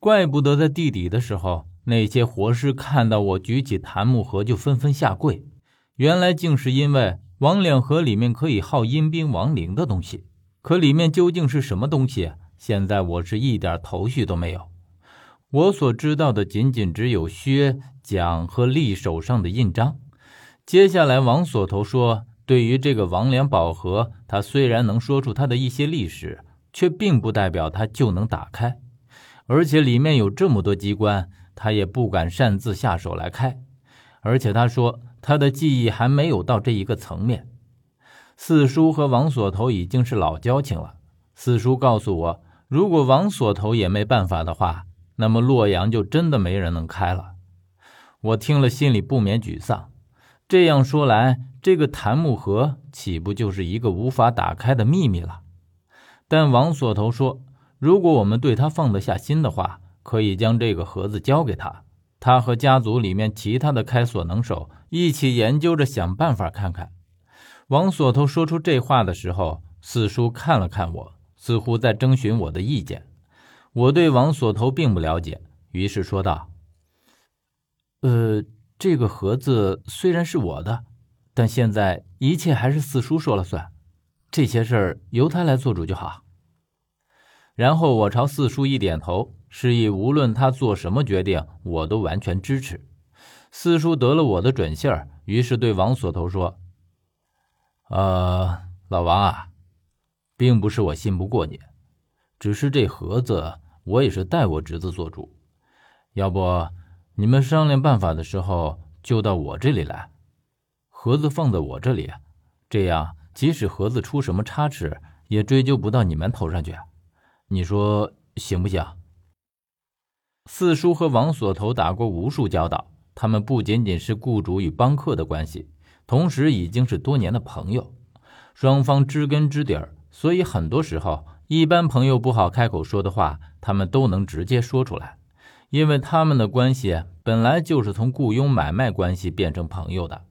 怪不得在地底的时候，那些活尸看到我举起檀木盒就纷纷下跪，原来竟是因为魍魉盒里面可以耗阴兵亡灵的东西。可里面究竟是什么东西？现在我是一点头绪都没有。我所知道的仅仅只有薛、蒋和厉手上的印章。接下来，王锁头说：“对于这个王良宝盒，他虽然能说出他的一些历史，却并不代表他就能打开。而且里面有这么多机关，他也不敢擅自下手来开。而且他说他的记忆还没有到这一个层面。”四叔和王锁头已经是老交情了。四叔告诉我，如果王锁头也没办法的话，那么洛阳就真的没人能开了。我听了，心里不免沮丧。这样说来，这个檀木盒岂不就是一个无法打开的秘密了？但王锁头说，如果我们对他放得下心的话，可以将这个盒子交给他，他和家族里面其他的开锁能手一起研究着想办法看看。王锁头说出这话的时候，四叔看了看我，似乎在征询我的意见。我对王锁头并不了解，于是说道：“呃。”这个盒子虽然是我的，但现在一切还是四叔说了算，这些事儿由他来做主就好。然后我朝四叔一点头，示意无论他做什么决定，我都完全支持。四叔得了我的准信儿，于是对王锁头说：“呃，老王啊，并不是我信不过你，只是这盒子我也是代我侄子做主，要不……”你们商量办法的时候，就到我这里来，盒子放在我这里，这样即使盒子出什么差池，也追究不到你们头上去。你说行不行？四叔和王锁头打过无数交道，他们不仅仅是雇主与帮客的关系，同时已经是多年的朋友，双方知根知底儿，所以很多时候，一般朋友不好开口说的话，他们都能直接说出来。因为他们的关系本来就是从雇佣买卖关系变成朋友的，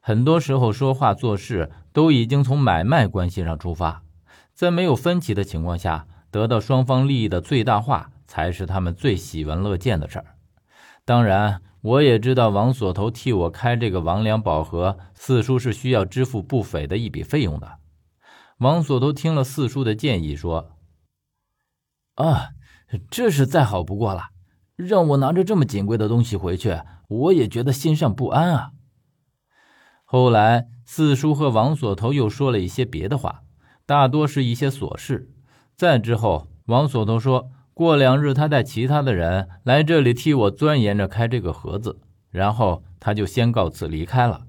很多时候说话做事都已经从买卖关系上出发，在没有分歧的情况下，得到双方利益的最大化才是他们最喜闻乐见的事儿。当然，我也知道王锁头替我开这个王良宝盒，四叔是需要支付不菲的一笔费用的。王锁头听了四叔的建议，说：“啊，这是再好不过了。”让我拿着这么金贵的东西回去，我也觉得心上不安啊。后来四叔和王锁头又说了一些别的话，大多是一些琐事。再之后，王锁头说过两日他带其他的人来这里替我钻研着开这个盒子，然后他就先告辞离开了。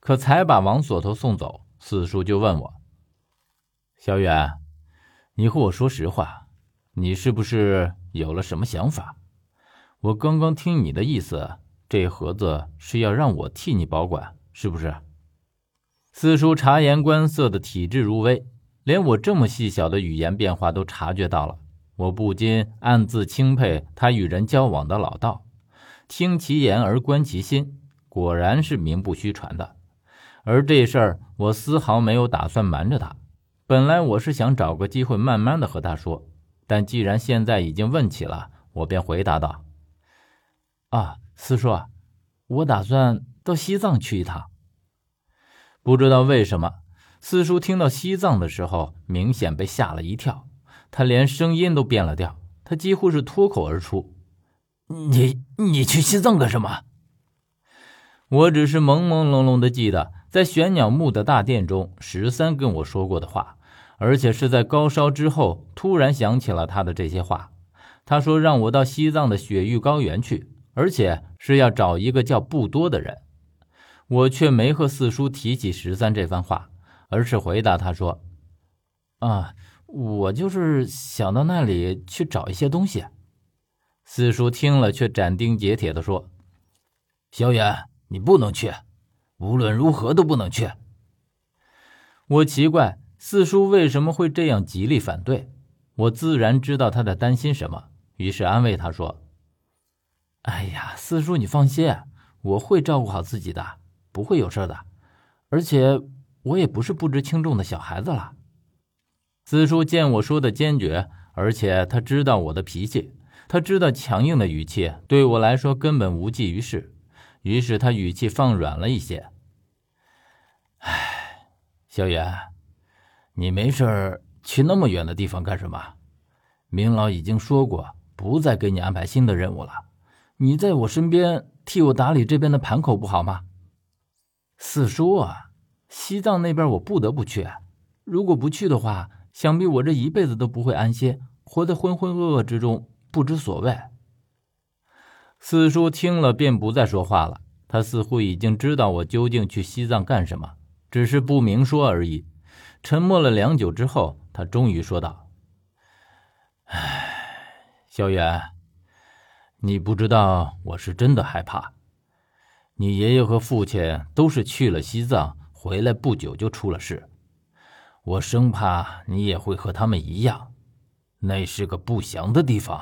可才把王锁头送走，四叔就问我：“小远，你和我说实话，你是不是有了什么想法？”我刚刚听你的意思，这盒子是要让我替你保管，是不是？四叔察言观色的体质如微，连我这么细小的语言变化都察觉到了。我不禁暗自钦佩他与人交往的老道，听其言而观其心，果然是名不虚传的。而这事儿，我丝毫没有打算瞒着他。本来我是想找个机会慢慢的和他说，但既然现在已经问起了，我便回答道。啊，四叔，我打算到西藏去一趟。不知道为什么，四叔听到西藏的时候，明显被吓了一跳，他连声音都变了调，他几乎是脱口而出：“你你去西藏干什么？”我只是朦朦胧胧的记得，在玄鸟墓的大殿中，十三跟我说过的话，而且是在高烧之后，突然想起了他的这些话。他说让我到西藏的雪域高原去。而且是要找一个叫不多的人，我却没和四叔提起十三这番话，而是回答他说：“啊，我就是想到那里去找一些东西。”四叔听了，却斩钉截铁地说：“小远，你不能去，无论如何都不能去。”我奇怪四叔为什么会这样极力反对，我自然知道他在担心什么，于是安慰他说。哎呀，四叔，你放心，我会照顾好自己的，不会有事的。而且我也不是不知轻重的小孩子了。四叔见我说的坚决，而且他知道我的脾气，他知道强硬的语气对我来说根本无济于事，于是他语气放软了一些。唉，小远，你没事去那么远的地方干什么？明老已经说过，不再给你安排新的任务了。你在我身边替我打理这边的盘口不好吗？四叔啊，西藏那边我不得不去，如果不去的话，想必我这一辈子都不会安歇，活在浑浑噩噩之中，不知所谓。四叔听了便不再说话了，他似乎已经知道我究竟去西藏干什么，只是不明说而已。沉默了良久之后，他终于说道：“唉，小远。”你不知道，我是真的害怕。你爷爷和父亲都是去了西藏，回来不久就出了事。我生怕你也会和他们一样，那是个不祥的地方。